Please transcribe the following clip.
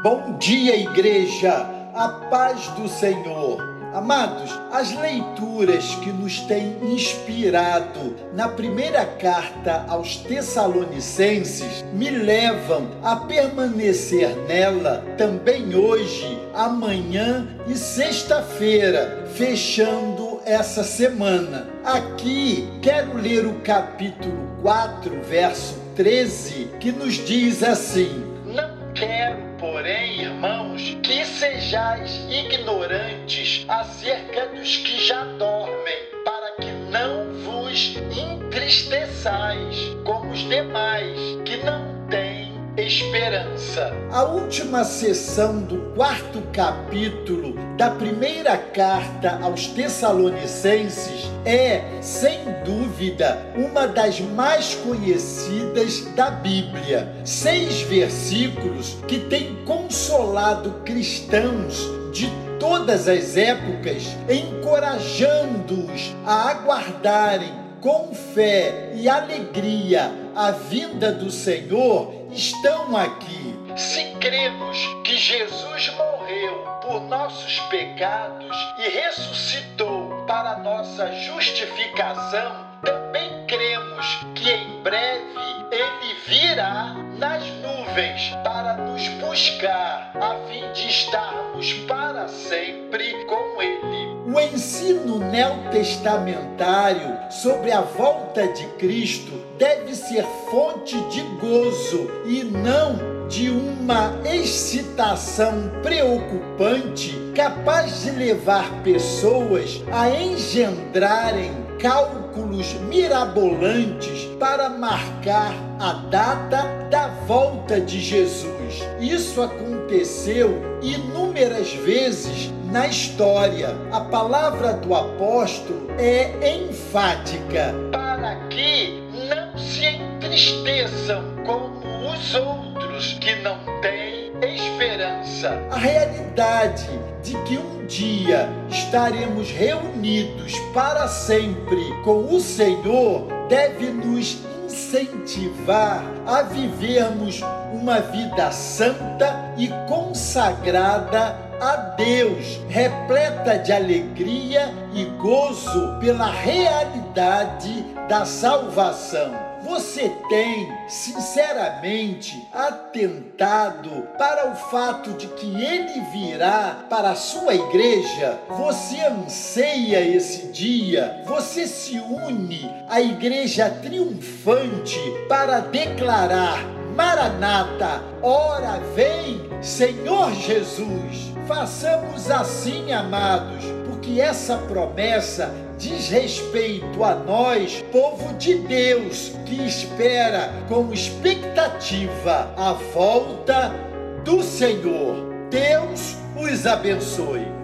Bom dia, igreja, a paz do Senhor. Amados, as leituras que nos têm inspirado na primeira carta aos Tessalonicenses me levam a permanecer nela também hoje, amanhã e sexta-feira, fechando essa semana. Aqui quero ler o capítulo 4, verso 13, que nos diz assim: sejais ignorantes acerca dos que já dormem, para que não vos entristeçais como os demais que não esperança. A última sessão do quarto capítulo da primeira carta aos Tessalonicenses é, sem dúvida, uma das mais conhecidas da Bíblia. Seis versículos que têm consolado cristãos de todas as épocas, encorajando-os a aguardarem com fé e alegria a vinda do Senhor, estão aqui. Se cremos que Jesus morreu por nossos pecados e ressuscitou para nossa justificação, também cremos que em breve ele virá nas nuvens para nos buscar, a fim de estarmos para sempre com ele. O ensino neotestamentário sobre a volta de Cristo deve ser fonte de gozo e não de uma excitação preocupante capaz de levar pessoas a engendrarem cálculos mirabolantes para marcar a data da volta de Jesus. Isso aconteceu inúmeras vezes na história. A palavra do apóstolo é enfática para que não se entristeçam como os outros que não têm esperança. A realidade de que um dia estaremos reunidos para sempre com o Senhor deve nos incentivar a vivermos uma vida santa e consagrada a Deus, repleta de alegria e gozo pela realidade da salvação. Você tem, sinceramente, atentado para o fato de que ele virá para a sua igreja? Você anseia esse dia? Você se une à igreja triunfante para declarar: Maranata, ora vem, Senhor Jesus. Façamos assim, amados, porque essa promessa diz respeito a nós, povo de Deus, que espera com expectativa a volta do Senhor. Deus os abençoe.